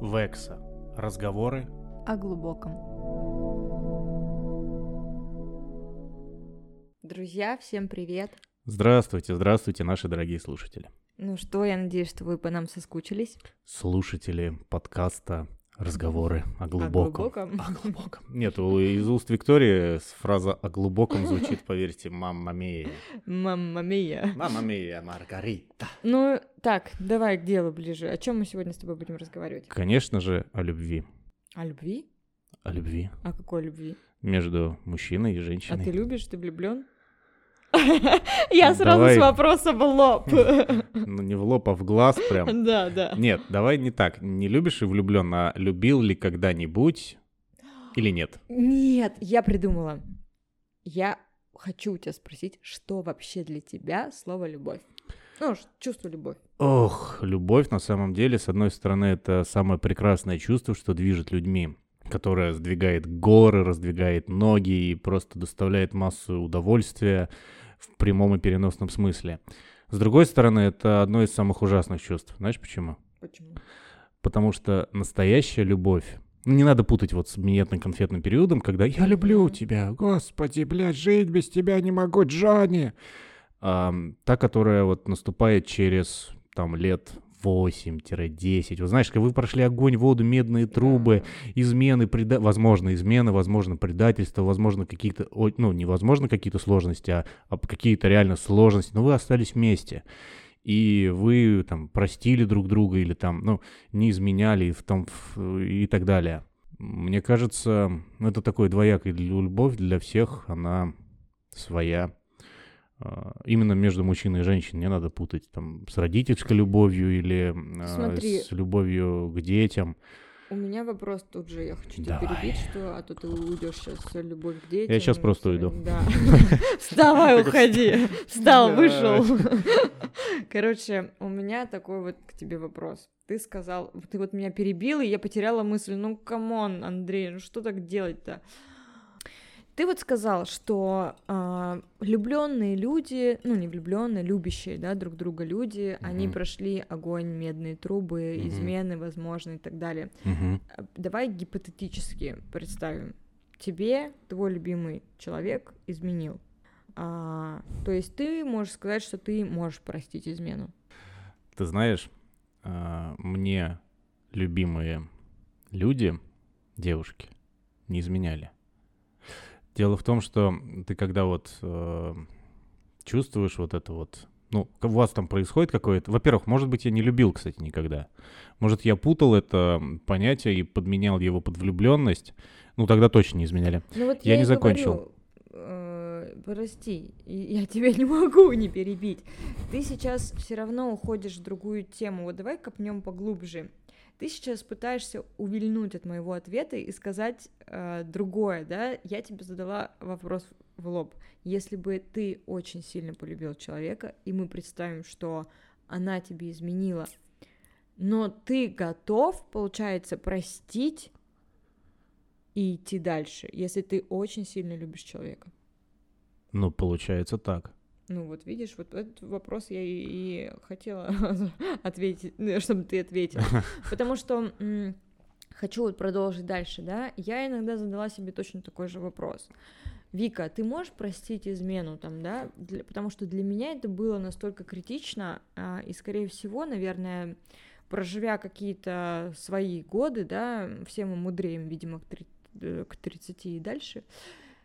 Векса. Разговоры о глубоком. Друзья, всем привет! Здравствуйте, здравствуйте, наши дорогие слушатели. Ну что, я надеюсь, что вы по нам соскучились. Слушатели подкаста Разговоры о глубоком. О глубоком? О глубоком. Нет, у- из уст Виктории фраза о глубоком звучит, поверьте, мамма мия. Мамма мия. Мамма мия, Маргарита. Ну, так, давай к делу ближе. О чем мы сегодня с тобой будем разговаривать? Конечно же, о любви. О любви? О любви О какой любви? между мужчиной и А женщиной. ты любишь, ты влюблен? Я сразу Давай. с вопросом в лоб. Ну, не в лоб, а в глаз прям. Да, да. Нет, давай не так. Не любишь и влюблен, а любил ли когда-нибудь или нет? Нет, я придумала. Я хочу у тебя спросить, что вообще для тебя слово любовь? Ну, чувство любовь. Ох, любовь на самом деле, с одной стороны, это самое прекрасное чувство, что движет людьми, которое сдвигает горы, раздвигает ноги и просто доставляет массу удовольствия в прямом и переносном смысле. С другой стороны, это одно из самых ужасных чувств. Знаешь почему? Почему? Потому что настоящая любовь, ну, не надо путать вот с минетно-конфетным периодом, когда «я люблю тебя, господи, блядь, жить без тебя не могу, Джонни!» Ам, Та, которая вот наступает через там лет 8-10. Вот знаешь, вы прошли огонь, воду, медные трубы, измены, преда... возможно, измены, возможно, предательство, возможно, какие-то, ну, невозможно какие-то сложности, а, а какие-то реально сложности, но вы остались вместе. И вы там простили друг друга или там, ну, не изменяли в том, в- и так далее. Мне кажется, это такой двоякой лю- любовь для всех, она своя. А, Именно между мужчиной и женщиной не надо путать там с родительской любовью или а, Смотри. с любовью к детям. У меня вопрос тут же, я хочу тебя Давай. перебить, что, а то ты уйдешь сейчас с любовь к детям. Я щас просто уйду. Да. Вставай, уходи. Встал, вышел. Короче, у меня такой вот к тебе вопрос. Ты сказал, ты вот меня перебил, и я потеряла мысль. Ну, come on, Андрей, ну что так делать-то? Ты вот сказал, что влюбленные люди, ну не влюбленные, любящие, да, друг друга люди, они Мгм. прошли огонь, медные трубы, Мгм. измены, возможно, и так далее. А, Давай гипотетически представим. Тебе твой любимый человек изменил. А, то есть ты можешь сказать, что ты можешь простить измену. Ты знаешь, а, мне любимые люди, девушки, не изменяли. Дело в том, что ты когда вот э, чувствуешь вот это вот, ну, у вас там происходит какое-то... Во-первых, может быть, я не любил, кстати, никогда. Может, я путал это понятие и подменял его под влюбленность. Ну, тогда точно не изменяли. Ну вот Я я, не закончил. говорю, э, прости, я тебя не могу не перебить. Ты сейчас все равно уходишь в другую тему. Вот давай копнем поглубже. Ты сейчас пытаешься увильнуть от моего ответа и сказать э, другое, да? Я тебе задала вопрос в лоб. Если бы ты очень сильно полюбил человека, и мы представим, что она тебе изменила, но ты готов, получается, простить и идти дальше, если ты очень сильно любишь человека. Ну, получается так. Ну вот видишь, вот этот вопрос я и, и хотела ответить, ну, чтобы ты ответил. Потому что м, хочу вот продолжить дальше, да, я иногда задала себе точно такой же вопрос. Вика, ты можешь простить измену там, да? Для- потому что для меня это было настолько критично, а, и, скорее всего, наверное, проживя какие-то свои годы, да, все мы мудреем, видимо, к, три- э, к 30 и дальше,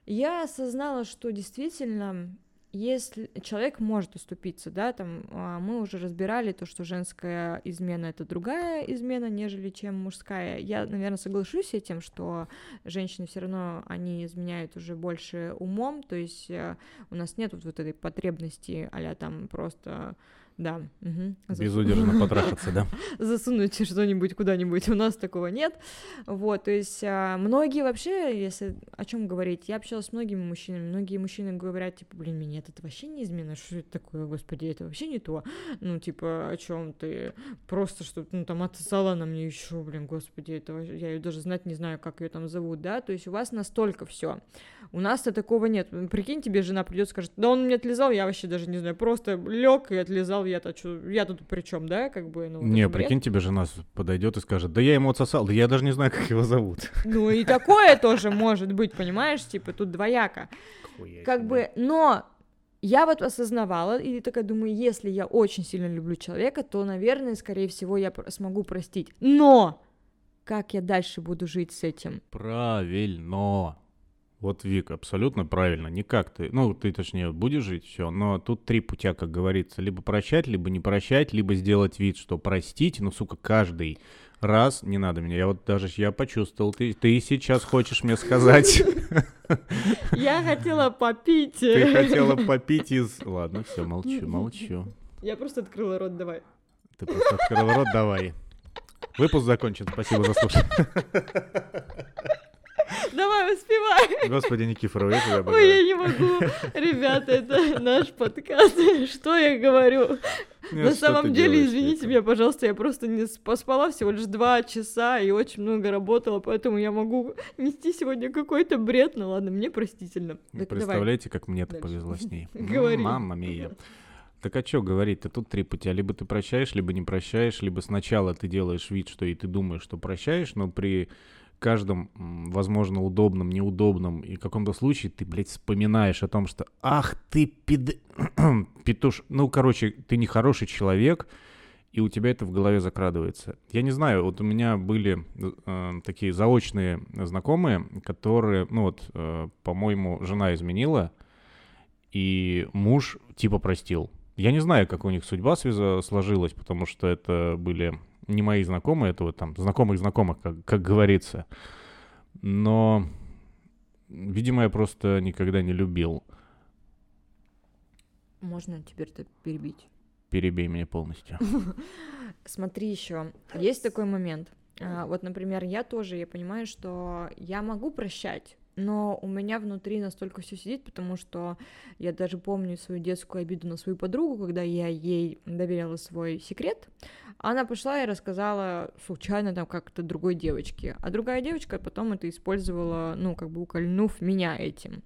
я осознала, что действительно если человек может уступиться, да, там а, мы уже разбирали то, что женская измена это другая измена, нежели чем мужская. Я, наверное, соглашусь с этим, что женщины все равно они изменяют уже больше умом, то есть э, у нас нет вот, этой потребности, а там просто да, засу- Безудержно потрахаться, да? засунуть что-нибудь куда-нибудь. У нас такого нет. Вот, то есть а, многие вообще, если о чем говорить, я общалась с многими мужчинами, многие мужчины говорят, типа, блин, меня это вообще не измена, что это такое, господи, это вообще не то. Ну, типа, о чем ты? Просто что ну, там отсосала на мне еще, блин, господи, это я ее даже знать не знаю, как ее там зовут, да, то есть у вас настолько все. У нас-то такого нет. Прикинь, тебе жена придет, скажет, да он мне отлезал, я вообще даже не знаю, просто лег и отлезал отсосал, я-то чё, я тут при чем, да, как бы, ну. Не, прикинь, тебе жена подойдет и скажет, да я ему отсосал, да я даже не знаю, как его зовут. Ну и такое тоже может быть, понимаешь, типа тут двояко. Как бы, но я вот осознавала и такая думаю, если я очень сильно люблю человека, то, наверное, скорее всего, я смогу простить. Но как я дальше буду жить с этим? Правильно. Вот, Вик, абсолютно правильно. Никак ты, ну, ты, точнее, будешь жить, все, но тут три путя, как говорится. Либо прощать, либо не прощать, либо сделать вид, что простить, ну, сука, каждый раз не надо меня. Я вот даже, я почувствовал, ты, ты сейчас хочешь мне сказать, Я хотела попить. ты хотела попить из... Ладно, все, молчу, молчу. Я просто открыла рот, давай. Ты просто открыл рот, давай. Выпуск закончен, спасибо за слушание. Давай, успевай. Господи, Никифоров, я тебя Ой, я не могу. Ребята, это наш подкаст. Что я говорю? Нет, На что самом ты деле, делаешь, извините Вика? меня, пожалуйста, я просто не поспала всего лишь два часа и очень много работала, поэтому я могу нести сегодня какой-то бред. Ну ладно, мне простительно. Так давай. Представляете, как мне Дальше. повезло с ней. Говори. Мама мия. Так а что говорить-то? Тут три пути. Либо ты прощаешь, либо не прощаешь, либо сначала ты делаешь вид, что и ты думаешь, что прощаешь, но при каждом, возможно, удобном, неудобном и каком-то случае ты, блядь, вспоминаешь о том, что «Ах ты, пид... петуш...» Ну, короче, ты нехороший человек, и у тебя это в голове закрадывается. Я не знаю, вот у меня были э, такие заочные знакомые, которые, ну вот, э, по-моему, жена изменила, и муж типа простил. Я не знаю, как у них судьба сложилась, потому что это были не мои знакомые, это вот там знакомых знакомых, как, как говорится. Но, видимо, я просто никогда не любил. Можно теперь-то перебить. Перебей меня полностью. Смотри еще, есть такой момент. А, Вот, например, я тоже, я понимаю, что я могу прощать, но у меня внутри настолько все сидит, потому что я даже помню свою детскую обиду на свою подругу, когда я ей доверяла свой секрет. Она пошла и рассказала случайно там как-то другой девочке, а другая девочка потом это использовала, ну, как бы укольнув меня этим.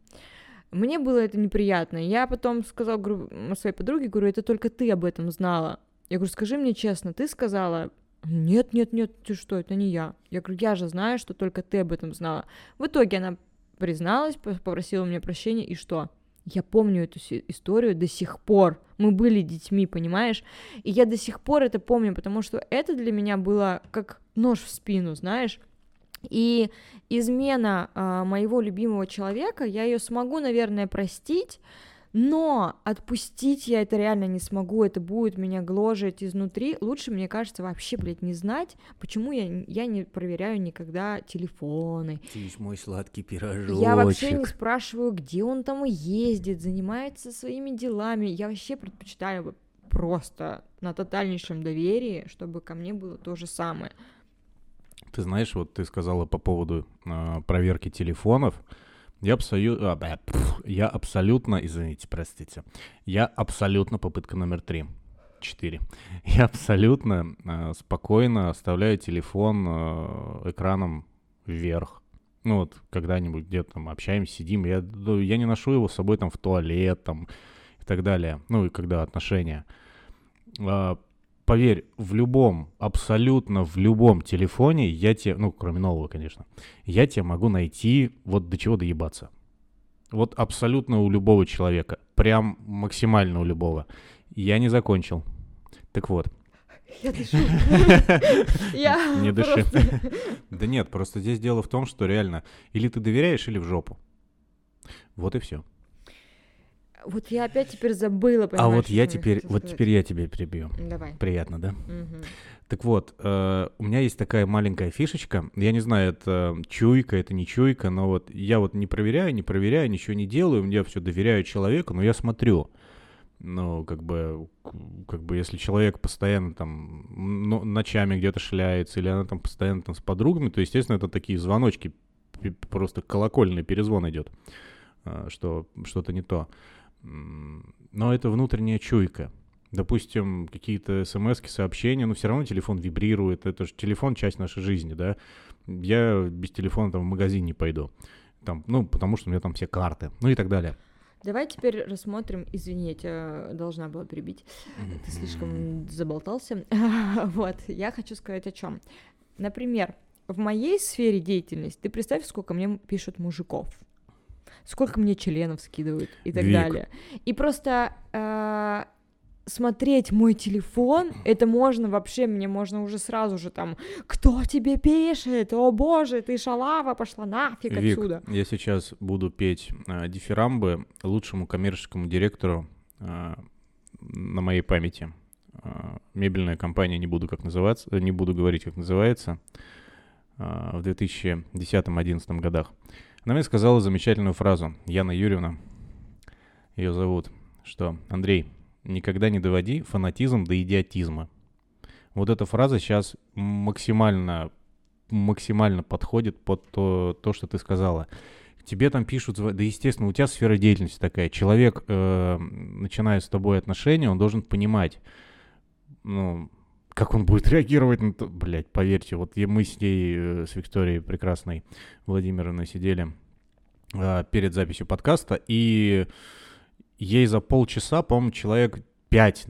Мне было это неприятно. Я потом сказала своей подруге, говорю, это только ты об этом знала. Я говорю, скажи мне честно, ты сказала, нет, нет, нет, ты что, это не я. Я говорю, я же знаю, что только ты об этом знала. В итоге она призналась, попросила у меня прощения, и что? Я помню эту историю до сих пор. Мы были детьми, понимаешь? И я до сих пор это помню, потому что это для меня было как нож в спину, знаешь? И измена а, моего любимого человека, я ее смогу, наверное, простить, но отпустить я это реально не смогу, это будет меня гложить изнутри. Лучше, мне кажется, вообще, блядь, не знать, почему я, я не проверяю никогда телефоны. Ты мой сладкий пирожочек. Я вообще не спрашиваю, где он там ездит, занимается своими делами. Я вообще предпочитаю просто на тотальнейшем доверии, чтобы ко мне было то же самое. Ты знаешь, вот ты сказала по поводу а, проверки телефонов. Я абсолютно, я абсолютно, извините, простите, я абсолютно попытка номер три, четыре. Я абсолютно а, спокойно оставляю телефон а, экраном вверх. Ну вот, когда-нибудь где-то там общаемся, сидим, я, ну, я не ношу его с собой там в туалет там и так далее. Ну и когда отношения. А, поверь, в любом, абсолютно в любом телефоне я тебе, ну, кроме нового, конечно, я тебе могу найти вот до чего доебаться. Вот абсолютно у любого человека. Прям максимально у любого. Я не закончил. Так вот. Я дышу. Я Не дыши. Да нет, просто здесь дело в том, что реально или ты доверяешь, или в жопу. Вот и все. Вот я опять теперь забыла, А понимаешь, вот я теперь, вот сказать. теперь я тебе перебью. Давай. Приятно, да? Мгм. Так вот, э, у меня есть такая маленькая фишечка. Я не знаю, это чуйка, это не чуйка, но вот я вот не проверяю, не проверяю, ничего не делаю, я все доверяю человеку, но я смотрю. Ну, как бы, как бы, если человек постоянно там ну, ночами где-то шляется, или она там постоянно там с подругами, то, естественно, это такие звоночки, просто колокольный перезвон идет, а, что что-то не то. Но это внутренняя чуйка. Допустим, какие-то смс сообщения, но все равно телефон вибрирует. Это же телефон часть нашей жизни, да. Я без телефона там в магазин не пойду. Там, ну, потому что у меня там все карты, ну и так далее. Давай теперь рассмотрим, извини, я тебя должна была прибить, ты слишком заболтался. Вот, я хочу сказать о чем. Например, в моей сфере деятельности, ты представь, сколько мне пишут мужиков, сколько мне членов скидывают и так Вик. далее. И просто э, смотреть мой телефон, это можно вообще, мне можно уже сразу же там, кто тебе пишет, о боже, ты шалава, пошла нафиг Вик, отсюда. я сейчас буду петь э, дифирамбы лучшему коммерческому директору э, на моей памяти. Э, мебельная компания, не буду как называться, не буду говорить, как называется, э, в 2010-2011 годах. Она мне сказала замечательную фразу. Яна Юрьевна, ее зовут, что Андрей, никогда не доводи фанатизм до идиотизма. Вот эта фраза сейчас максимально, максимально подходит под то, то, что ты сказала. Тебе там пишут, да естественно, у тебя сфера деятельности такая. Человек, э, начиная с тобой отношения, он должен понимать, ну, как он будет реагировать на то. Блять, поверьте, вот мы с ней, э, с Викторией прекрасной Владимировной сидели э, перед записью подкаста, и ей за полчаса, по-моему, человек пять,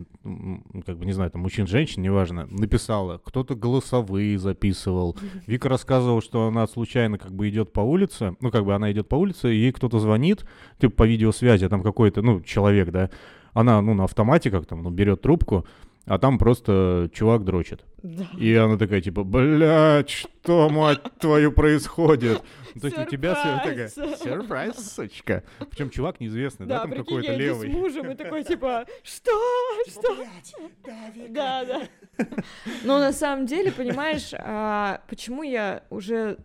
как бы, не знаю, там, мужчин, женщин, неважно, написала. Кто-то голосовые записывал. Вика рассказывала, что она случайно как бы идет по улице, ну, как бы она идет по улице, и ей кто-то звонит, типа по видеосвязи, а там какой-то, ну, человек, да, она, ну, на автомате как там, ну, берет трубку, а там просто чувак дрочит. Да. И она такая, типа, блядь, что, мать твою, происходит? Ну, То есть у тебя такая, Сюрприз. сучка. Причем чувак неизвестный, да, Да, там какой-то левый. с мужем и такой, типа, что, что? Да, да. Но на самом деле, понимаешь, а, почему я уже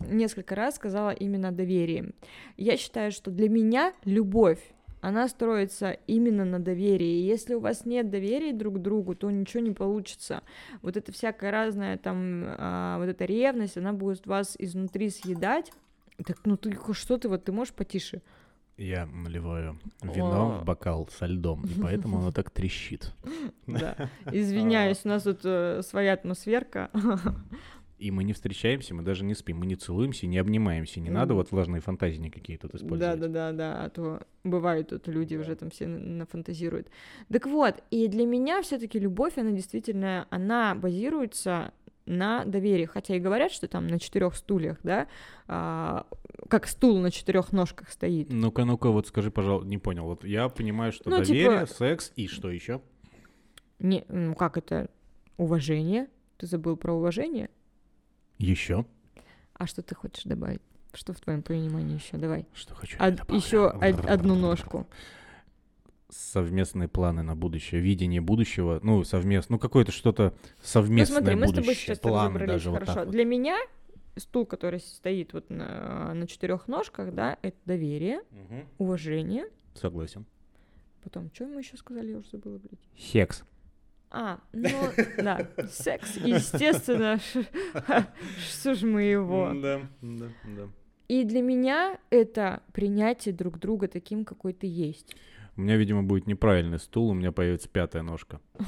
несколько раз сказала именно доверие. Я считаю, что для меня любовь, она строится именно на доверии. И если у вас нет доверия друг к другу, то ничего не получится. Вот это всякая разная там, а, вот эта ревность, она будет вас изнутри съедать. Так, ну ты что ты, вот ты можешь потише? Я наливаю вино О. в бокал со льдом, и поэтому оно так трещит. Да. Извиняюсь, у нас тут э, своя атмосферка. И мы не встречаемся, мы даже не спим, мы не целуемся, не обнимаемся. Не надо Мгм. вот влажные фантазии никакие тут использовать. да, да, да, а то бывают тут люди Да. уже там все на- нафантазируют. Так вот, и для меня все-таки любовь, она действительно, она базируется на доверии, хотя и говорят, что там на четырех стульях, да, а, как стул на четырех ножках стоит. Ну-ка, ну-ка, вот скажи, пожалуйста, не понял. Вот я понимаю, что Ну, доверие, типа- секс и что еще? Не, ну как это? Уважение? Ты забыл про уважение? Еще? А что ты хочешь добавить? Что в твоем понимании еще? Давай. Что хочу? добавлю. еще одну ножку. Совместные планы на будущее, видение будущего, ну, совместно, ну, какое-то что-то Ну совместное смотри, мы с тобой будущее, сейчас планы даже вот хорошо. так вот. Для меня стул, который стоит вот на, на четырех ножках, да, это доверие, Мгм. уважение. Согласен. Потом, что мы еще сказали, я уже забыла, блядь. Секс. А, ну, да, секс, естественно, что ж мы его. Да, да, да. И для меня это принятие друг друга таким, какой ты есть. У меня, видимо, будет неправильный стул, у меня появится пятая ножка.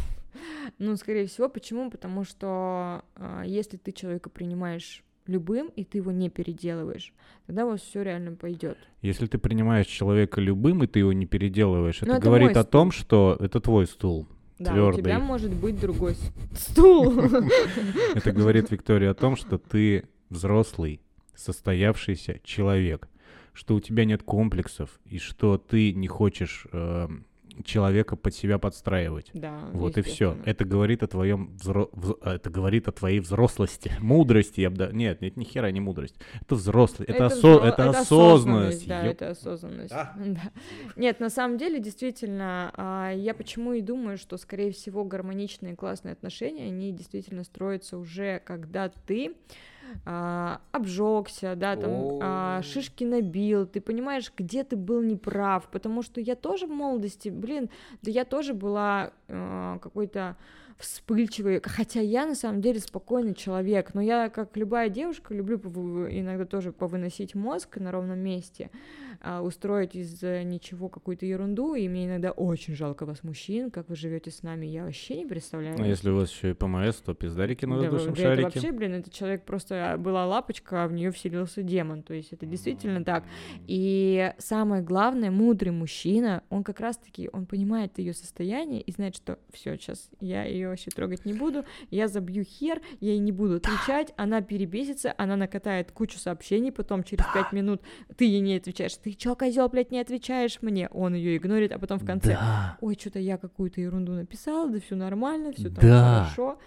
Ну, скорее всего, почему? Потому что а, если ты человека принимаешь любым, и ты его не переделываешь, тогда у вас все реально пойдет. Если ты принимаешь человека любым, и ты его не переделываешь, это это говорит о том, что это твой стул. Да, у Твёрдый. тебя может быть другой стул. Это говорит Виктория о том, что ты взрослый, состоявшийся человек, что у тебя нет комплексов, и что ты не хочешь э, человека под себя подстраивать. Да, Вот и все. Это говорит о твоем взро... вз- а, это говорит о твоей взрослости, мудрости. Я бы да... Нет, нет, ни хера не мудрость. Это взрослость, это, осо- взро- это осознанность. Да, Ёп- это осознанность. Да. Да. Нет, на самом деле, действительно, а, я почему и думаю, что, скорее всего, гармоничные классные отношения, они действительно строятся уже, когда ты а, обжегся, да, там а, шишки набил, ты понимаешь, где ты был неправ, потому что я тоже в молодости, блин, да я тоже была а, какой-то вспыльчивый, хотя я на самом деле спокойный человек, но я, как любая девушка, люблю иногда тоже повыносить мозг на ровном месте, а, устроить из ничего какую-то ерунду, и мне иногда очень жалко вас, мужчин, как вы живете с нами, я вообще не представляю. А если у вас еще и ПМС, то пиздарики на воздушном да, шарике. Это вообще, блин, этот человек просто была лапочка, а в нее вселился демон, то есть это действительно так. И самое главное, мудрый мужчина, он как раз-таки, он понимает ее состояние и знает, что все, сейчас я ее вообще трогать не буду, я забью хер, я ей не буду отвечать, да. она перебесится, она накатает кучу сообщений, потом через пять минут ты ей не отвечаешь, ты чё, козел, блядь, не отвечаешь мне? Он ее игнорит, а потом в конце, да. ой, что-то я какую-то ерунду написала, да все нормально, все там да. хорошо.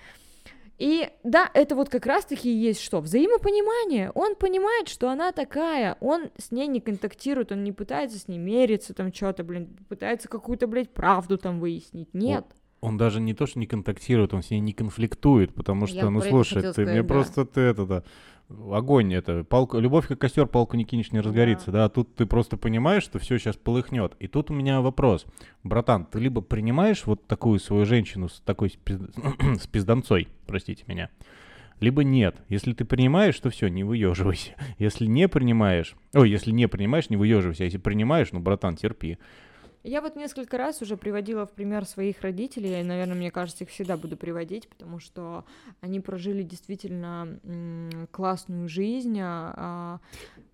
И да, это вот как раз-таки есть что? Взаимопонимание. Он понимает, что она такая, он с ней не контактирует, он не пытается с ней мериться, там что-то, блин, пытается какую-то, блядь, правду там выяснить. Нет. Он, он даже не то, что не контактирует, он с ней не конфликтует, потому что, Я ну слушай, ты сказать, мне да. просто ты это, да, огонь это, палку, любовь как костер, палку не кинешь, не разгорится, да. да, тут ты просто понимаешь, что все сейчас полыхнет. И тут у меня вопрос, братан, ты либо принимаешь вот такую свою женщину с такой с пизданцой, простите меня, либо нет. Если ты принимаешь, то все, не выеживайся. Если не принимаешь, ой, если не принимаешь, не выеживайся. А если принимаешь, ну, братан, терпи. Я вот несколько раз уже приводила в пример своих родителей, и, наверное, мне кажется, их всегда буду приводить, потому что они прожили действительно классную жизнь. А, а...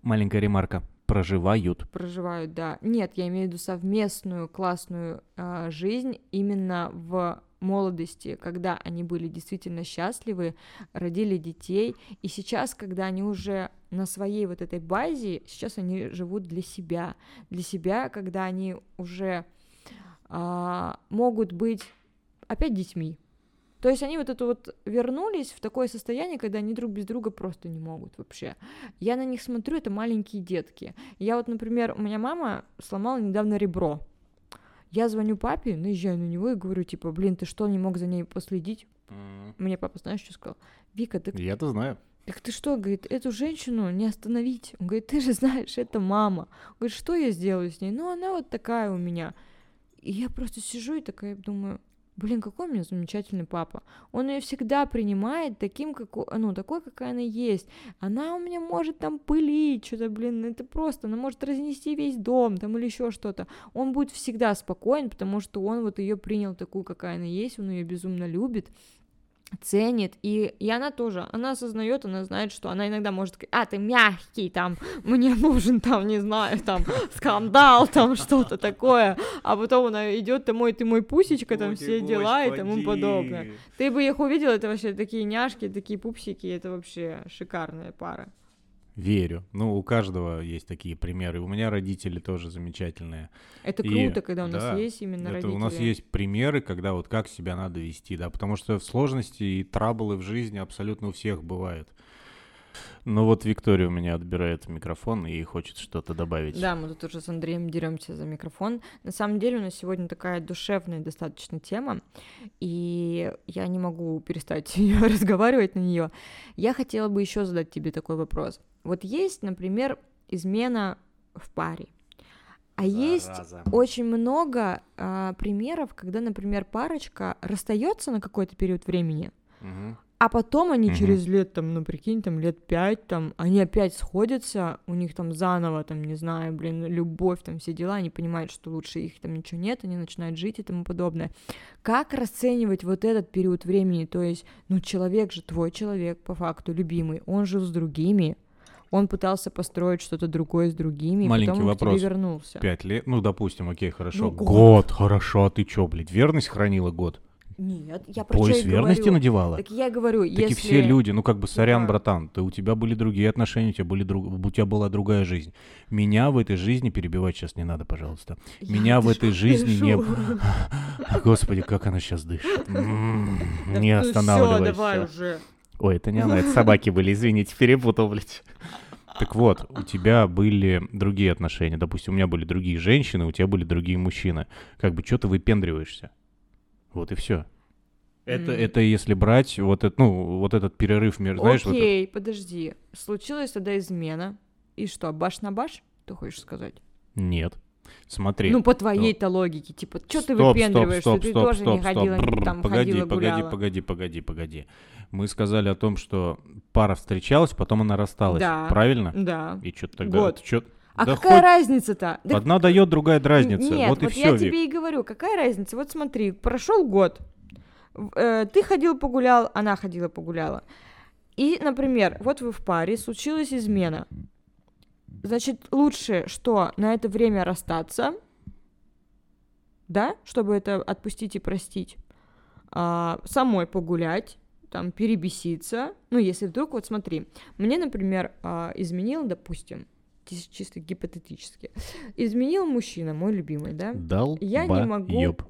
Маленькая ремарка. Проживают. Проживают, да. Нет, я имею в виду совместную классную а, жизнь именно в молодости, когда они были действительно счастливы, родили детей, и сейчас, когда они уже на своей вот этой базе, сейчас они живут для себя, для себя, когда они уже а, могут быть опять детьми. То есть они вот это вот вернулись в такое состояние, когда они друг без друга просто не могут вообще. Я на них смотрю, это маленькие детки. Я вот, например, у меня мама сломала недавно ребро. Я звоню папе, наезжаю на него и говорю, типа, блин, ты что, не мог за ней последить? Mm. Мне папа, знаешь, что сказал? Вика, ты... Я-то знаю. Так ты что, говорит, эту женщину не остановить? Он говорит, ты же знаешь, это мама. Он говорит, что я сделаю с ней? Ну, она вот такая у меня. И я просто сижу и такая думаю, блин, какой у меня замечательный папа. Он ее всегда принимает таким, как, ну, такой, какая она есть. Она у меня может там пылить, что-то, блин, это просто, она может разнести весь дом там или еще что-то. Он будет всегда спокоен, потому что он вот ее принял такую, какая она есть, он ее безумно любит, ценит, и, и она тоже, она осознает, она знает, что она иногда может сказать, а, ты мягкий, там, мне нужен, там, не знаю, там, скандал, там, что-то такое, а потом она идет, ты мой, ты мой пусечка, там, все дела и тому подобное. Ты бы их увидел, это вообще такие няшки, такие пупсики, это вообще шикарная пара верю. Ну, у каждого есть такие примеры. У меня родители тоже замечательные. Это круто, и, когда у нас да, есть именно это родители. У нас есть примеры, когда вот как себя надо вести, да, потому что в сложности и траблы в жизни абсолютно у всех бывают. Ну вот Виктория у меня отбирает микрофон и хочет что-то добавить. Да, мы тут уже с Андреем деремся за микрофон. На самом деле у нас сегодня такая душевная достаточно тема, и я не могу перестать разговаривать на нее. Я хотела бы еще задать тебе такой вопрос. Вот есть, например, измена в паре. А Зараза. есть очень много а, примеров, когда, например, парочка расстается на какой-то период времени, угу. А потом они угу. через лет, там, ну прикинь, там лет пять, там, они опять сходятся, у них там заново, там, не знаю, блин, любовь, там, все дела, они понимают, что лучше их там ничего нет, они начинают жить и тому подобное. Как расценивать вот этот период времени? То есть, ну, человек же, твой человек, по факту, любимый, он жил с другими, он пытался построить что-то другое с другими, Маленький и потом вопрос. к тебе вернулся. Пять лет, ну, допустим, окей, хорошо. Ну, год. год, хорошо, а ты чё, блядь, верность хранила год? Нет, я про Пояс верности говорю. надевала? Так я говорю, так если... и все люди, ну как бы, сорян, да. братан, ты, у тебя были другие отношения, у тебя, были друг... у тебя была другая жизнь. Меня в этой жизни перебивать сейчас не надо, пожалуйста. Я Меня в этой жизни не было. Господи, как она сейчас дышит. Не останавливайся. Ой, это не она, это собаки были, извините, перепутал, блядь. Так вот, у тебя были другие отношения. Допустим, у меня были другие женщины, у тебя были другие мужчины. Как бы, что ты выпендриваешься? Вот и все. Это, mm. это если брать вот, это, ну, вот этот перерыв между, знаешь... Окей, вот подожди. Случилась тогда измена. И что, баш на баш, ты хочешь сказать? Нет. Смотри. Ну, по твоей-то логике, типа, что ты Стоп, стоп, выпендриваешься, стоп, ты стоп, тоже не стоп, ходила, стоп. Бррр, там погоди, ходила, погоди, гуляла. погоди, погоди, погоди. Мы сказали о том, что пара встречалась, потом она рассталась. Да. Правильно? Да. И что тогда? Год. Чё... А да какая хоть разница-то? Да Одна дает, другая дразнится. Нет, вот и вот все. я тебе и говорю, какая разница? Вот смотри, прошел год, э, ты ходил погулял, она ходила погуляла. И, например, вот вы в паре, случилась измена. Значит, лучше, что на это время расстаться, да, чтобы это отпустить и простить, а, самой погулять, там, перебеситься. Ну, если вдруг, вот смотри, мне, например, а, изменил, допустим, чис- чисто гипотетически, изменил мужчина, мой любимый, да? Дал Я не могу- ёб.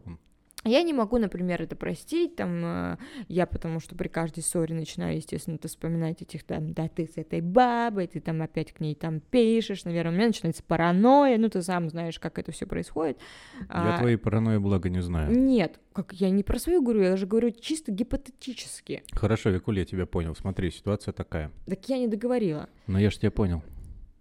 Я не могу, например, это простить, там, э, я потому что при каждой ссоре начинаю, естественно, это вспоминать этих, там, да, ты с этой бабой, ты там опять к ней там пишешь, наверное, у меня начинается паранойя, ну, ты сам знаешь, как это все происходит. Я А, твоей паранойи благо не знаю. Нет, как я не про свою говорю, я же говорю чисто гипотетически. Хорошо, Викуль, я тебя понял. Смотри, ситуация такая. Так я не договорила. Но я ж тебя понял.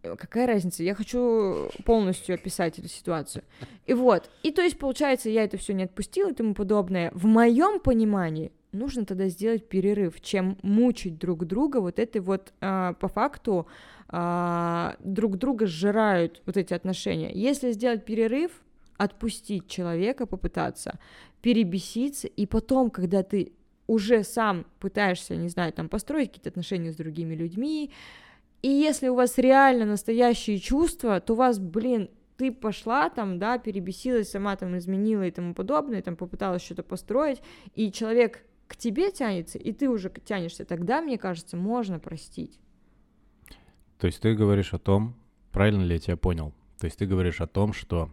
Э, Какая разница? Я хочу полностью описать эту ситуацию. И вот. И то есть, получается, я это все не отпустила и тому подобное. В моем понимании нужно тогда сделать перерыв, чем мучить друг друга вот этой вот а, по факту а, друг друга сжирают вот эти отношения. Если сделать перерыв, отпустить человека, попытаться перебеситься, и потом, когда ты уже сам пытаешься, не знаю, там построить какие-то отношения с другими людьми, и если у вас реально настоящие чувства, то у вас, блин, ты пошла там, да, перебесилась, сама там изменила и тому подобное, там попыталась что-то построить, и человек к тебе тянется, и ты уже тянешься, тогда, мне кажется, можно простить. То есть ты говоришь о том, правильно ли я тебя понял? То есть ты говоришь о том, что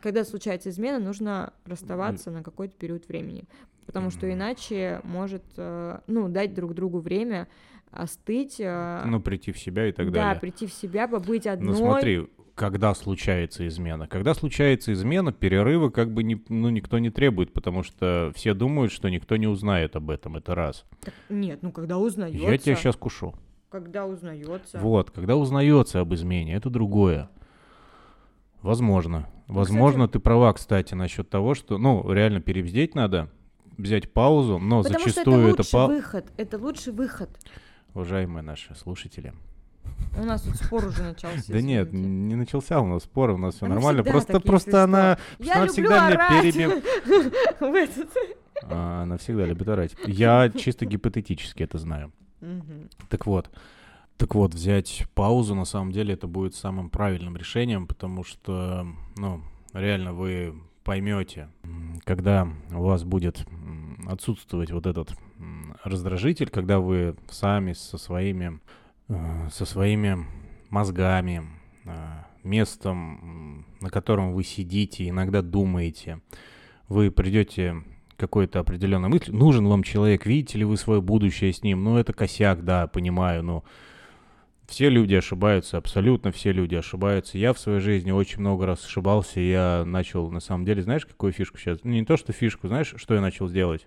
Когда случается измена, нужно расставаться на какой-то период времени, потому что иначе может, э, ну, дать друг другу время остыть, э, ну прийти в себя и так да, далее. прийти в себя, побыть одной. Ну смотри, когда случается измена? Когда случается измена, перерывы как бы не, ну, никто не требует, потому что все думают, что никто не узнает об этом, это раз. Так нет, ну когда узнается. Я тебя сейчас кушу. Когда узнается. Вот, когда узнается об измене, это другое. Возможно. Ну, Возможно, ты права, кстати, насчет того, что, ну, реально перебздеть надо, взять паузу, но Потому зачастую что это это, лучший па- выход. Это лучший выход. Уважаемые наши слушатели. У нас тут спор уже начался. Да нет, не начался у нас спор, у нас все нормально. Просто, просто она, всегда меня. А, Она всегда любит орать. Я чисто гипотетически это знаю. Так вот, так вот, взять паузу, на самом деле, это будет самым правильным решением, потому что, ну, реально вы поймете, когда у вас будет отсутствовать вот этот раздражитель, когда вы сами со своими, э, со своими мозгами, э, местом, на котором вы сидите, иногда думаете, вы придете какой-то определенной мысли, нужен вам человек, видите ли вы свое будущее с ним, ну это косяк, да, понимаю, но все люди ошибаются, абсолютно все люди ошибаются. Я в своей жизни очень много раз ошибался, я начал, на самом деле, знаешь, какую фишку сейчас? Ну, не то, что фишку, знаешь, что я начал делать?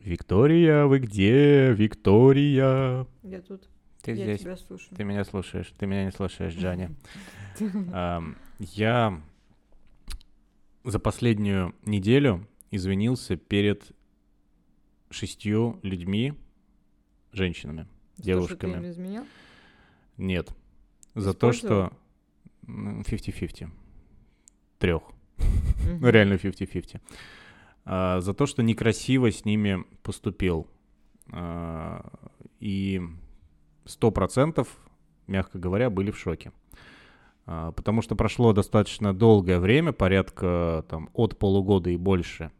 Виктория, вы где? Виктория. Я тут. Ты я здесь. тебя слушаю. Ты меня слушаешь, ты меня не слушаешь, Джани. Ам, Я за последнюю неделю извинился перед шестью людьми, женщинами, За то, что ты девушками. им изменял? Нет. За то, что м, 50-50. Трех. Ну, реально 50-50. А, за то, что некрасиво с ними поступил. А, и сто процентов, мягко говоря, были в шоке. А, потому что прошло достаточно долгое время, порядка там от полугода и больше.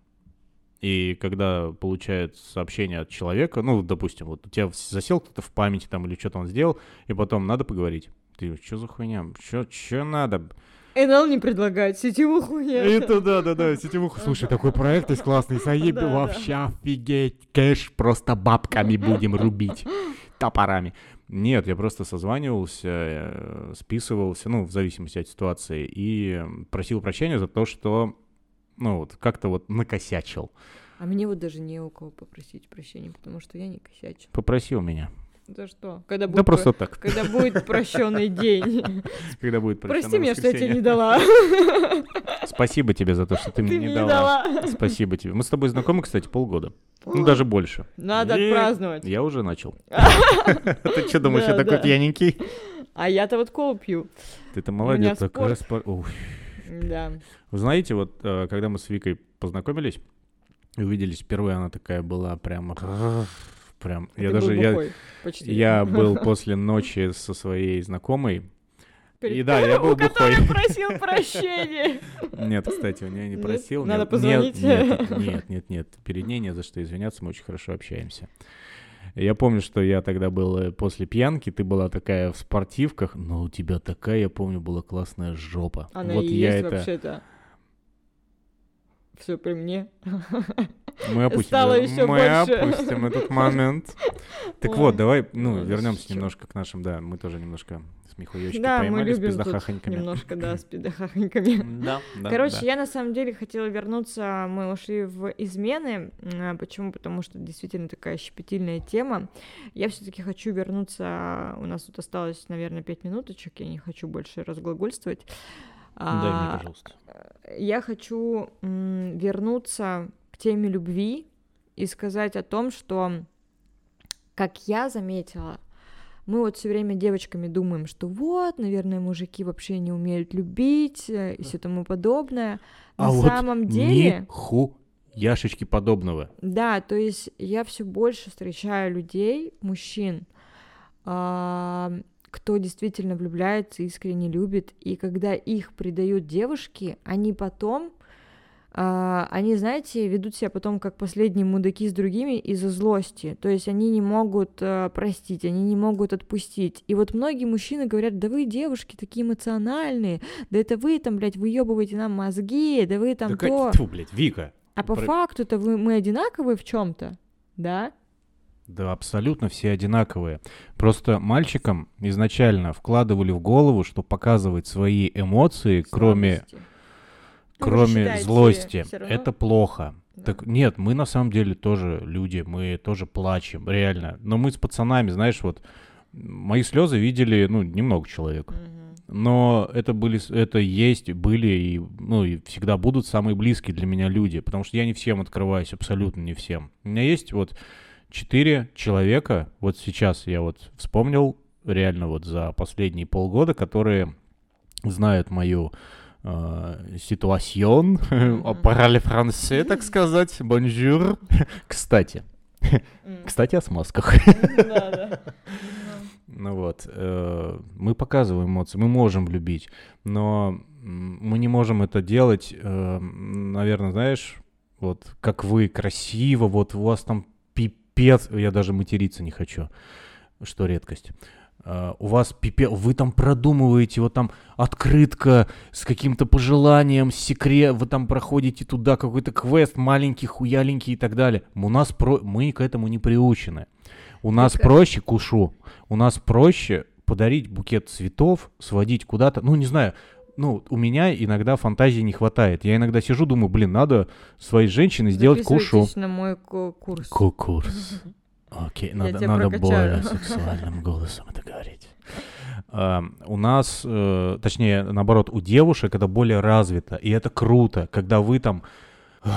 И когда получает сообщение от человека, ну, допустим, вот у тебя засел кто-то в памяти там или что-то он сделал, и потом надо поговорить. Ты, что за хуйня? Что надо? НЛ не предлагает сетевую хуйню. Это да, да, да, сетевуха. Слушай, такой проект есть классный, заеб, вообще офигеть, кэш просто бабками будем рубить, топорами. Нет, я просто созванивался, э, списывался, ну, в зависимости от ситуации, и просил прощения за то, что, ну, вот, как-то вот накосячил. А мне вот даже не у кого попросить прощения, потому что я не косячу. Попросил меня. За что? Когда будет, Да просто так. когда будет прощенный день. Когда будет Прости меня, что я тебе не дала. Спасибо тебе за то, что ты мне не дала. Спасибо тебе. Мы с тобой знакомы, кстати, полгода. Ну, даже больше. Надо отпраздновать. Я уже начал. Ты что думаешь, я такой пьяненький? А я-то вот колу пью. Ты-то молодец. такой спорт. распа- Ух. Да. Вы знаете, вот э, когда мы с Викой познакомились и увиделись впервые, она такая была прям... Прям, А я ты даже, я, почти. я был после ночи со своей знакомой, Перед- и да, я был У бухой. просил прощения. Нет, кстати, у нее не просил. Надо нет, позвонить. Нет, нет, нет, нет. Перед ней не за что извиняться, мы очень хорошо общаемся. Я помню, что я тогда был э, после пьянки, ты была такая в спортивках, но у тебя такая, я помню, была классная жопа. Она вот и я есть это... вообще-то. Все при мне. Мы опустим, Стало да, ещё мы больше. опустим этот момент. Так Ой, вот, давай, ну, вернемся немножко к нашим, да, мы тоже немножко смехуёчки Да, мы поймали с любим тут пиздахахоньками. немножко, да, с пидахахоньками. Да, да, Короче, да. я на самом деле хотела вернуться, мы ушли в измены. А, Почему? Потому что действительно такая щепетильная тема. Я все-таки хочу вернуться. У нас тут осталось, наверное, пять минуточек. Я не хочу больше разглагольствовать. Дай мне, А, пожалуйста. я хочу вернуться к теме любви и сказать о том, что, как я заметила, мы вот все время девочками думаем, что вот, наверное, мужики вообще не умеют любить э, и все тому подобное. На А вот самом деле, Ниху яшечки подобного. да, то есть я все больше встречаю людей, мужчин, а, кто действительно влюбляется, искренне любит, и когда их предают девушки, они потом, а, они, знаете, ведут себя потом как последние мудаки с другими из-за злости, то есть они не могут а, простить, они не могут отпустить. И вот многие мужчины говорят, да вы, девушки, такие эмоциональные, да это вы там, блядь, выебываете нам мозги, да вы там Да то... как- блядь, Вика. А по Про- факту-то вы, мы одинаковые в чем-то, да? Да, абсолютно все одинаковые. Просто мальчикам изначально вкладывали в голову, что показывать свои эмоции, кроме, Слабости. Ну, вы же кроме злости, это плохо. Да. Так нет, мы на самом деле тоже люди, мы тоже плачем, реально. Но мы с пацанами, знаешь, вот мои слезы видели, ну, немного человек. Мгм. Но это были, это есть, были и, ну, и всегда будут самые близкие для меня люди, потому что я не всем открываюсь, абсолютно не всем. У меня есть вот четыре человека, вот сейчас я вот вспомнил, реально вот за последние полгода, которые знают мою э, situation, parler français, так сказать, bonjour. Кстати, кстати, о смазках. Ну вот, э, мы показываем эмоции, мы можем любить, но мы не можем это делать, э, наверное, знаешь, вот как вы красиво, вот у вас там пипец, я даже материться не хочу, что редкость. Э, у вас пипец, вы там продумываете, вот там открытка с каким-то пожеланием, секрет, вы там проходите туда какой-то квест маленький, хуяленький и так далее. У нас про... мы к этому не приучены. У нас Так, проще кушу. У нас проще подарить букет цветов, сводить куда-то. Ну, не знаю, ну, у меня иногда фантазии не хватает. Я иногда сижу, думаю, блин, надо своей женщине сделать кушу. На мой ку- курс. Кукурс. Окей, надо, надо более сексуальным голосом это говорить. У нас, э, точнее, наоборот, у девушек это более развито, и это круто, когда вы там, ой,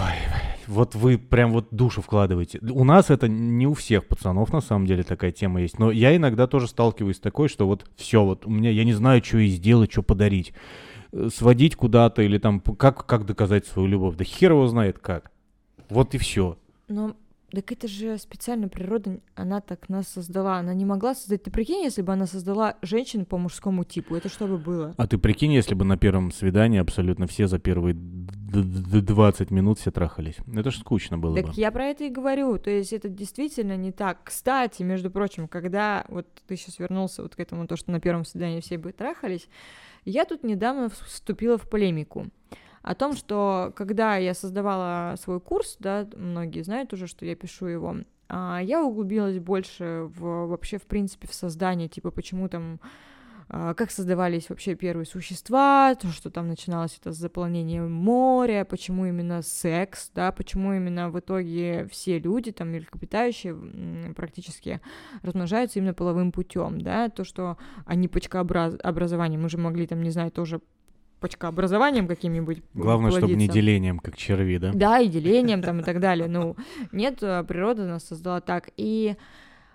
вот вы прям вот душу вкладываете. У нас это не у всех пацанов на самом деле такая тема есть, но я иногда тоже сталкиваюсь с такой, что вот все, вот у меня, я не знаю, что и сделать, что подарить. Э, Сводить куда-то или там, как, как доказать свою любовь, да хер его знает как. Вот и все. Но так это же специально природа, она так нас создала. Она не могла создать. Ты прикинь, если бы она создала женщин по мужскому типу, это что бы было? А ты прикинь, если бы на первом свидании абсолютно все за первые д- д- 20 минут все трахались. Это ж скучно было бы. Так я про это и говорю. То есть это действительно не так. Кстати, между прочим, когда вот ты сейчас вернулся вот к этому, то, что на первом свидании все бы трахались, я тут недавно вступила в полемику о том, что когда я создавала свой курс, да, многие знают уже, что я пишу его, а, я углубилась больше в вообще, в принципе, в создание, типа, почему там как создавались вообще первые существа, то, что там начиналось это заполнение моря, почему именно секс, да, почему именно в итоге все люди, там, млекопитающие практически размножаются именно половым путем, да, то, что они почкообразование, мы же могли там, не знаю, тоже почкообразованием каким-нибудь. Главное, чтобы не делением, как черви, да? Да, и делением там и так далее. Ну, нет, а, природа нас создала так. И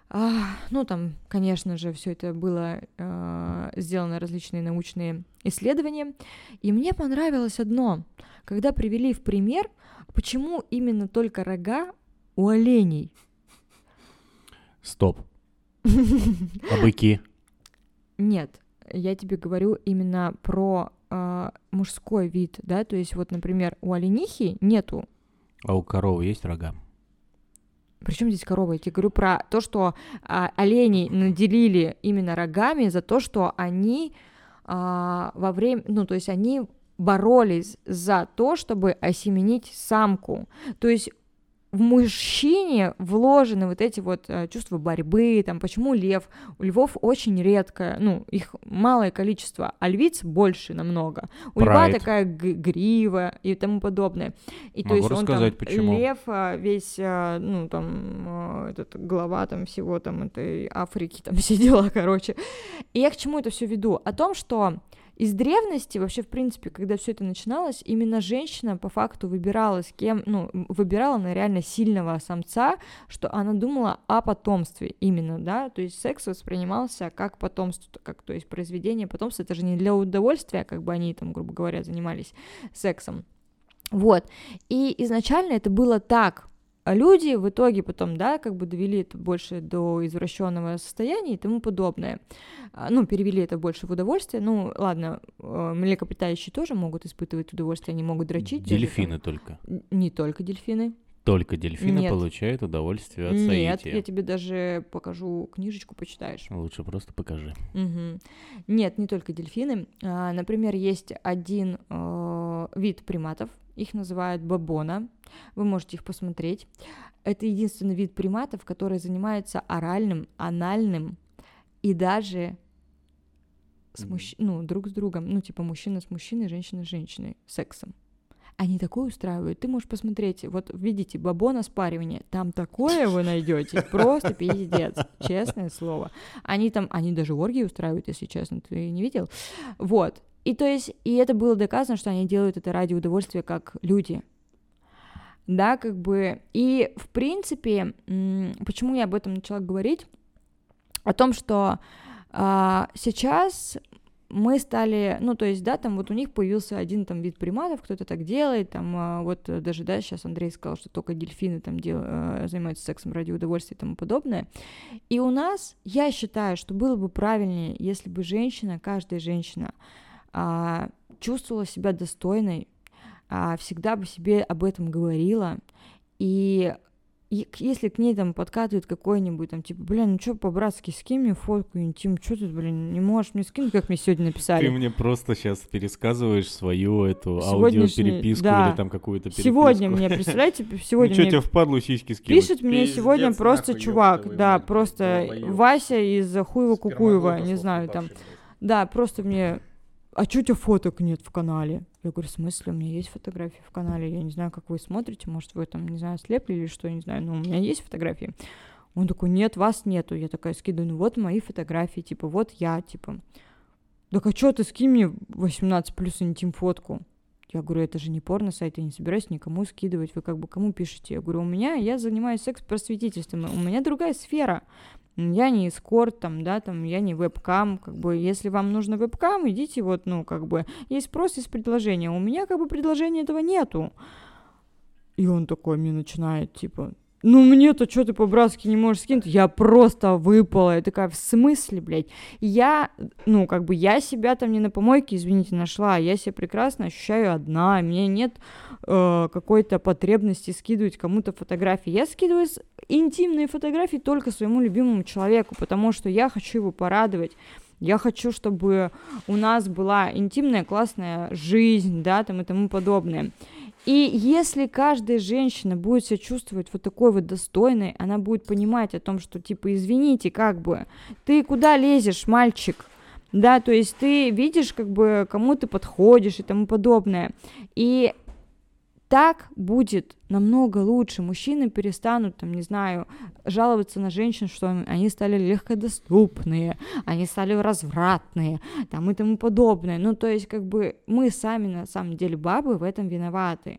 а, ну, там, конечно же, все это было а, сделано различные научные исследования. И мне понравилось одно, когда привели в пример, почему именно только рога у оленей. Стоп. А быки? Нет, я тебе говорю именно про э, мужской вид, да, то есть вот, например, у оленихи нету. А у коровы есть рога? Причем здесь корова? Я тебе говорю про то, что а, оленей наделили именно рогами за то, что они а, во время, ну, то есть они боролись за то, чтобы осеменить самку. То есть в мужчине вложены вот эти вот э, чувства борьбы, там, почему лев? У львов очень редко, ну, их малое количество, а львиц больше намного. У Pride. льва такая грива и тому подобное. И Могу то есть он там, почему. лев э, весь, э, ну, там, этот глава там всего там этой Африки, там все дела, короче. И я к чему это все веду? О том, что из древности, вообще, в принципе, когда все это начиналось, именно женщина по факту выбирала с кем, ну, выбирала на реально сильного самца, что она думала о потомстве именно, да, то есть секс воспринимался как потомство, как, то есть произведение потомства, это же не для удовольствия, как бы они там, грубо говоря, занимались сексом. Вот. И изначально это было так, а люди в итоге потом, да, как бы довели это больше до извращенного состояния и тому подобное. А, ну, перевели это больше в удовольствие. Ну, ладно, э, млекопитающие тоже могут испытывать удовольствие, они могут дрочить. Дельфины даже, там... только. Не только дельфины. Только дельфины Нет. получают удовольствие от Нет, соития. Нет, я тебе даже покажу книжечку, почитаешь. Лучше просто покажи. Угу. Нет, не только дельфины. А, например, есть один э, вид приматов, их называют бабона. Вы можете их посмотреть. Это единственный вид приматов, который занимается оральным, анальным и даже с мужч... ну, друг с другом, ну, типа мужчина с мужчиной, женщина с женщиной, сексом. Они такое устраивают. Ты можешь посмотреть, вот видите, бабона спаривание, там такое вы найдете, просто пиздец, честное слово. Они там, они даже оргии устраивают, если честно, ты не видел? Вот, и то есть, и это было доказано, что они делают это ради удовольствия как люди. Да, как бы, и в принципе, почему я об этом начала говорить? О том, что а, сейчас мы стали, ну, то есть, да, там вот у них появился один там вид приматов, кто-то так делает, там а, вот даже, да, сейчас Андрей сказал, что только дельфины там дел, а, занимаются сексом ради удовольствия и тому подобное. И у нас, я считаю, что было бы правильнее, если бы женщина, каждая женщина а, чувствовала себя достойной, а, всегда бы себе об этом говорила, и и если к ней там подкатывает какой-нибудь там, типа, блин, ну что по-братски, скинь мне фотку интим, что ты, блин, не можешь мне скинуть, как мне сегодня написали? Ты мне просто сейчас пересказываешь свою эту аудиопереписку да. или там какую-то переписку. Сегодня мне, представляете, сегодня ну, мне... тебе впадлу сиськи скинуть? Пишет мне Пиздец, сегодня просто нахуй, чувак, да, просто Вася из Хуева-Кукуева, не знаю, там. Да, просто мне а чё у тебя фоток нет в канале? Я говорю, в смысле, у меня есть фотографии в канале, я не знаю, как вы смотрите, может, вы там, не знаю, слепли или что, не знаю, но у меня есть фотографии. Он такой, нет, вас нету. Я такая скидываю, ну вот мои фотографии, типа, вот я, типа. Так а чё ты, скинь мне 18 плюс интим фотку. Я говорю, это же не порно-сайт, я не собираюсь никому скидывать, вы как бы кому пишете? Я говорю, у меня, я занимаюсь секс-просветительством, у меня другая сфера я не эскорт, там, да, там, я не вебкам, как бы, если вам нужно вебкам, идите вот, ну, как бы, есть спрос, есть предложение, у меня, как бы, предложения этого нету. И он такой мне начинает, типа, ну мне-то что ты по-братски не можешь скинуть? Я просто выпала. Я такая, в смысле, блядь? Я, ну, как бы я себя там не на помойке, извините, нашла. Я себя прекрасно ощущаю одна. Меня нет э, какой-то потребности скидывать кому-то фотографии. Я скидываю интимные фотографии только своему любимому человеку, потому что я хочу его порадовать. Я хочу, чтобы у нас была интимная классная жизнь, да, там и тому подобное. И если каждая женщина будет себя чувствовать вот такой вот достойной, она будет понимать о том, что, типа, извините, как бы, ты куда лезешь, мальчик? Да, то есть ты видишь, как бы, кому ты подходишь и тому подобное. И так будет намного лучше. Мужчины перестанут, там, не знаю, жаловаться на женщин, что они стали легкодоступные, они стали развратные, там и тому подобное. Ну, то есть, как бы мы сами, на самом деле, бабы в этом виноваты.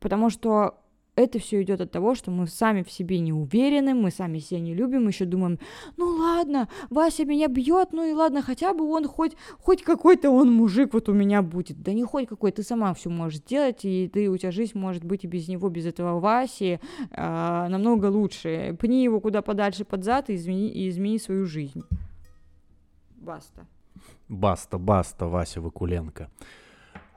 Потому что это все идет от того, что мы сами в себе не уверены, мы сами себя не любим, еще думаем, ну ладно, Вася меня бьет, ну и ладно, хотя бы он хоть, хоть какой-то он мужик вот у меня будет. Да не хоть какой, ты сама все можешь сделать, и ты, у тебя жизнь может быть и без него, без этого Васи э, намного лучше. Пни его куда подальше под зад и измени, и измени свою жизнь. Баста. Баста, баста, Вася Вакуленко.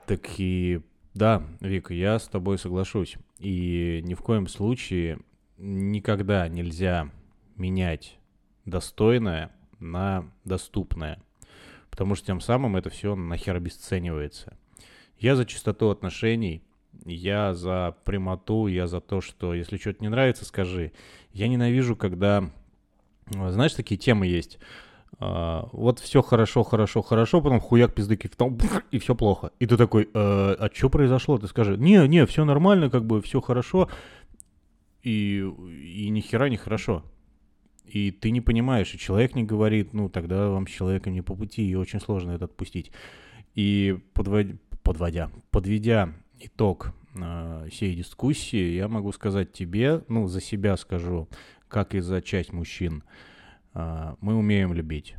Так и да, Вика, я с тобой соглашусь. И ни в коем случае никогда нельзя менять достойное на доступное. Потому что тем самым это все нахер обесценивается. Я за чистоту отношений, я за прямоту, я за то, что если что-то не нравится, скажи. Я ненавижу, когда... Знаешь, такие темы есть а, вот все хорошо, хорошо, хорошо, потом хуяк пиздыки в том, и все плохо. И ты такой, э, а что произошло? Ты скажи, не, не, все нормально, как бы все хорошо, и, и ни хера не хорошо. И ты не понимаешь, и человек не говорит, ну, тогда вам с человеком не по пути, и очень сложно это отпустить. И подводя, подводя подведя итог э, всей дискуссии, я могу сказать тебе, ну, за себя скажу, как и за часть мужчин, а, мы умеем любить.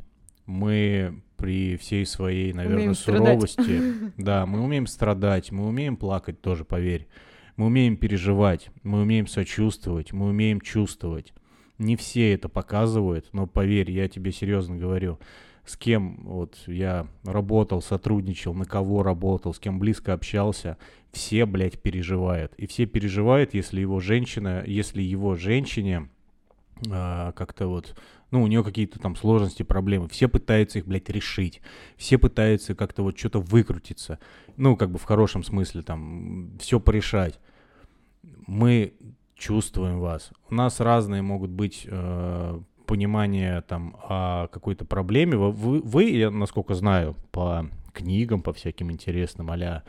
Мы при всей своей, наверное, умеем суровости, страдать. да, мы умеем страдать, мы умеем плакать тоже, поверь. Мы умеем переживать, мы умеем сочувствовать, мы умеем чувствовать. Не все это показывают, но поверь, я тебе серьезно говорю, с кем вот я работал, сотрудничал, на кого работал, с кем близко общался, все, блядь, переживают. И все переживают, если его женщина, если его женщине а, как-то вот ну, у нее какие-то там сложности, проблемы. Все пытаются их, блядь, решить. Все пытаются как-то вот что-то выкрутиться. Ну, как бы в хорошем смысле, там, все порешать. Мы чувствуем вас. У нас разные могут быть э, понимания там о какой-то проблеме. Вы, вы, я насколько знаю, по книгам, по всяким интересным, а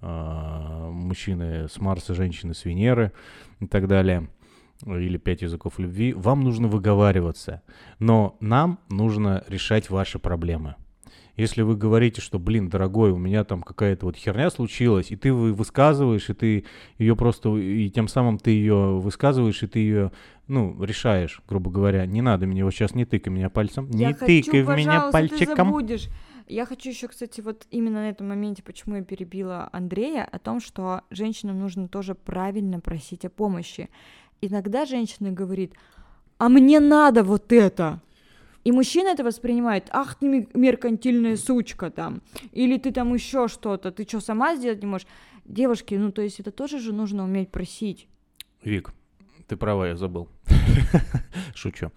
э, мужчины с Марса, женщины с Венеры и так далее – или пять языков любви, вам нужно выговариваться, но нам нужно решать ваши проблемы. Если вы говорите, что, блин, дорогой, у меня там какая-то вот херня случилась, и ты высказываешь, и ты ее просто, и тем самым ты ее высказываешь, и ты ее, ну, решаешь, грубо говоря. Не надо мне вот сейчас не тыкай меня пальцем. Я не хочу, тыкай в меня пальчиком. Ты забудешь. Я хочу еще, кстати, вот именно на этом моменте, почему я перебила Андрея, о том, что женщинам нужно тоже правильно просить о помощи иногда женщина говорит, а мне надо вот это. И мужчина это воспринимает, ах ты меркантильная сучка там, или ты там еще что-то, ты что, сама сделать не можешь? Девушки, ну то есть это тоже же нужно уметь просить. Вик, ты права, я забыл. Шучу.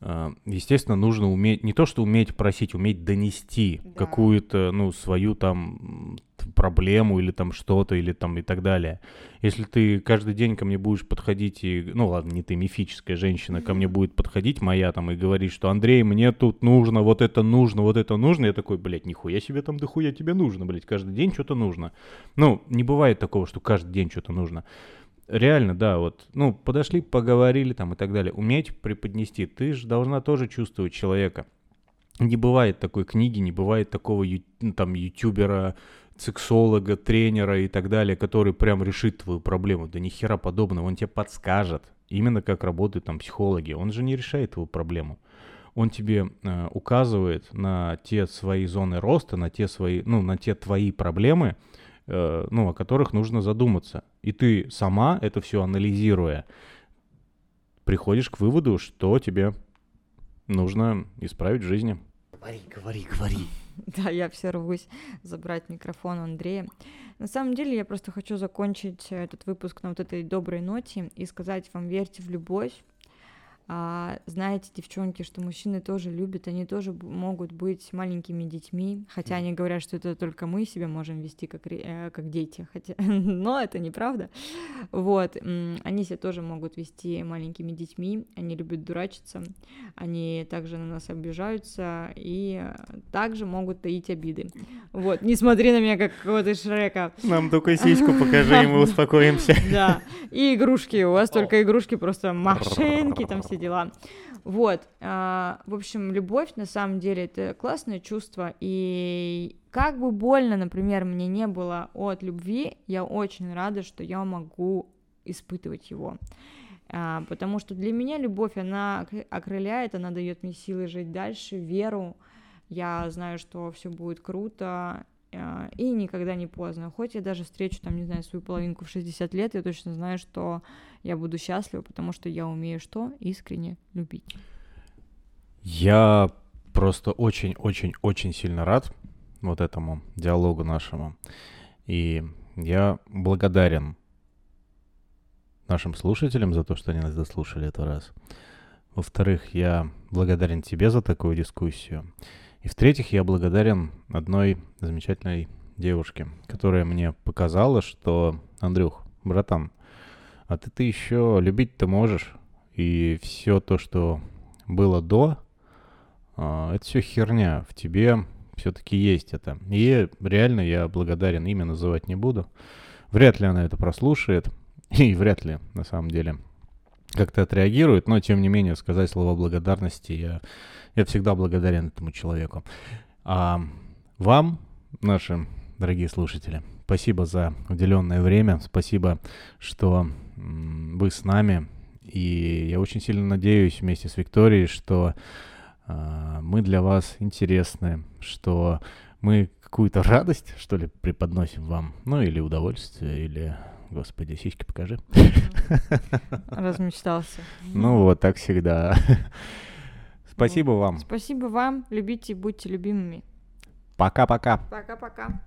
А, естественно, нужно уметь, не то что уметь просить, уметь донести да. какую-то, ну, свою там проблему или там что-то, или там и так далее. Если ты каждый день ко мне будешь подходить и, ну ладно, не ты, мифическая женщина, ко мне будет подходить моя там и говорить, что Андрей, мне тут нужно, вот это нужно, вот это нужно, я такой, блядь, нихуя себе там дохуя тебе нужно, блядь, каждый день что-то нужно. Ну, не бывает такого, что каждый день что-то нужно реально, да, вот, ну, подошли, поговорили там и так далее. Уметь преподнести. Ты же должна тоже чувствовать человека. Не бывает такой книги, не бывает такого ну, там ютубера, сексолога, тренера и так далее, который прям решит твою проблему. Да ни хера подобного, он тебе подскажет. Именно как работают там психологи. Он же не решает твою проблему. Он тебе э, указывает на те свои зоны роста, на те свои, ну, на те твои проблемы, ну, о которых нужно задуматься. И ты сама это все анализируя, приходишь к выводу, что тебе нужно исправить в жизни. Говори, говори, говори. Да, я все рвусь забрать микрофон Андрея. На самом деле, я просто хочу закончить этот выпуск на вот этой доброй ноте и сказать вам, верьте в любовь, А, знаете, девчонки, что мужчины тоже любят, они тоже могут быть маленькими детьми, хотя они говорят, что это только мы себя можем вести как, э, как дети, хотя, но это неправда. Вот, они себя тоже могут вести маленькими детьми, они любят дурачиться, они также на нас обижаются и также могут таить обиды. Вот, не смотри на меня как какого-то Шрека. Нам только сиську покажи, и мы успокоимся. Да, и игрушки, у вас только игрушки, просто машинки там все дела. Вот, а, в общем, любовь на самом деле это классное чувство, и как бы больно, например, мне не было от любви, я очень рада, что я могу испытывать его. А, потому что для меня любовь, она окрыляет, она дает мне силы жить дальше, веру. Я знаю, что все будет круто, а, и никогда не поздно. Хоть я даже встречу, там, не знаю, свою половинку в 60 лет, я точно знаю, что я буду счастлива, потому что я умею что? Искренне любить. Я просто очень-очень-очень сильно рад вот этому диалогу нашему. И я благодарен нашим слушателям за то, что они нас дослушали этот раз. Во-вторых, я благодарен тебе за такую дискуссию. И в-третьих, я благодарен одной замечательной девушке, которая мне показала, что, Андрюх, братан, а ты, ты еще любить-то можешь. И все то, что было до, а, это все херня. В тебе все-таки есть это. И реально я благодарен, имя называть не буду. Вряд ли она это прослушает. И вряд ли, на самом деле, как-то отреагирует. Но, тем не менее, сказать слова благодарности я, я всегда благодарен этому человеку. А вам, наши дорогие слушатели, спасибо за уделенное время. Спасибо, что вы с нами. И я очень сильно надеюсь вместе с Викторией, что э, мы для вас интересны, что мы какую-то радость, что ли, преподносим вам, ну или удовольствие, или, господи, сиськи покажи. Размечтался. Ну вот, так всегда. Спасибо вам. Спасибо вам. Любите и будьте любимыми. Пока-пока. Пока-пока.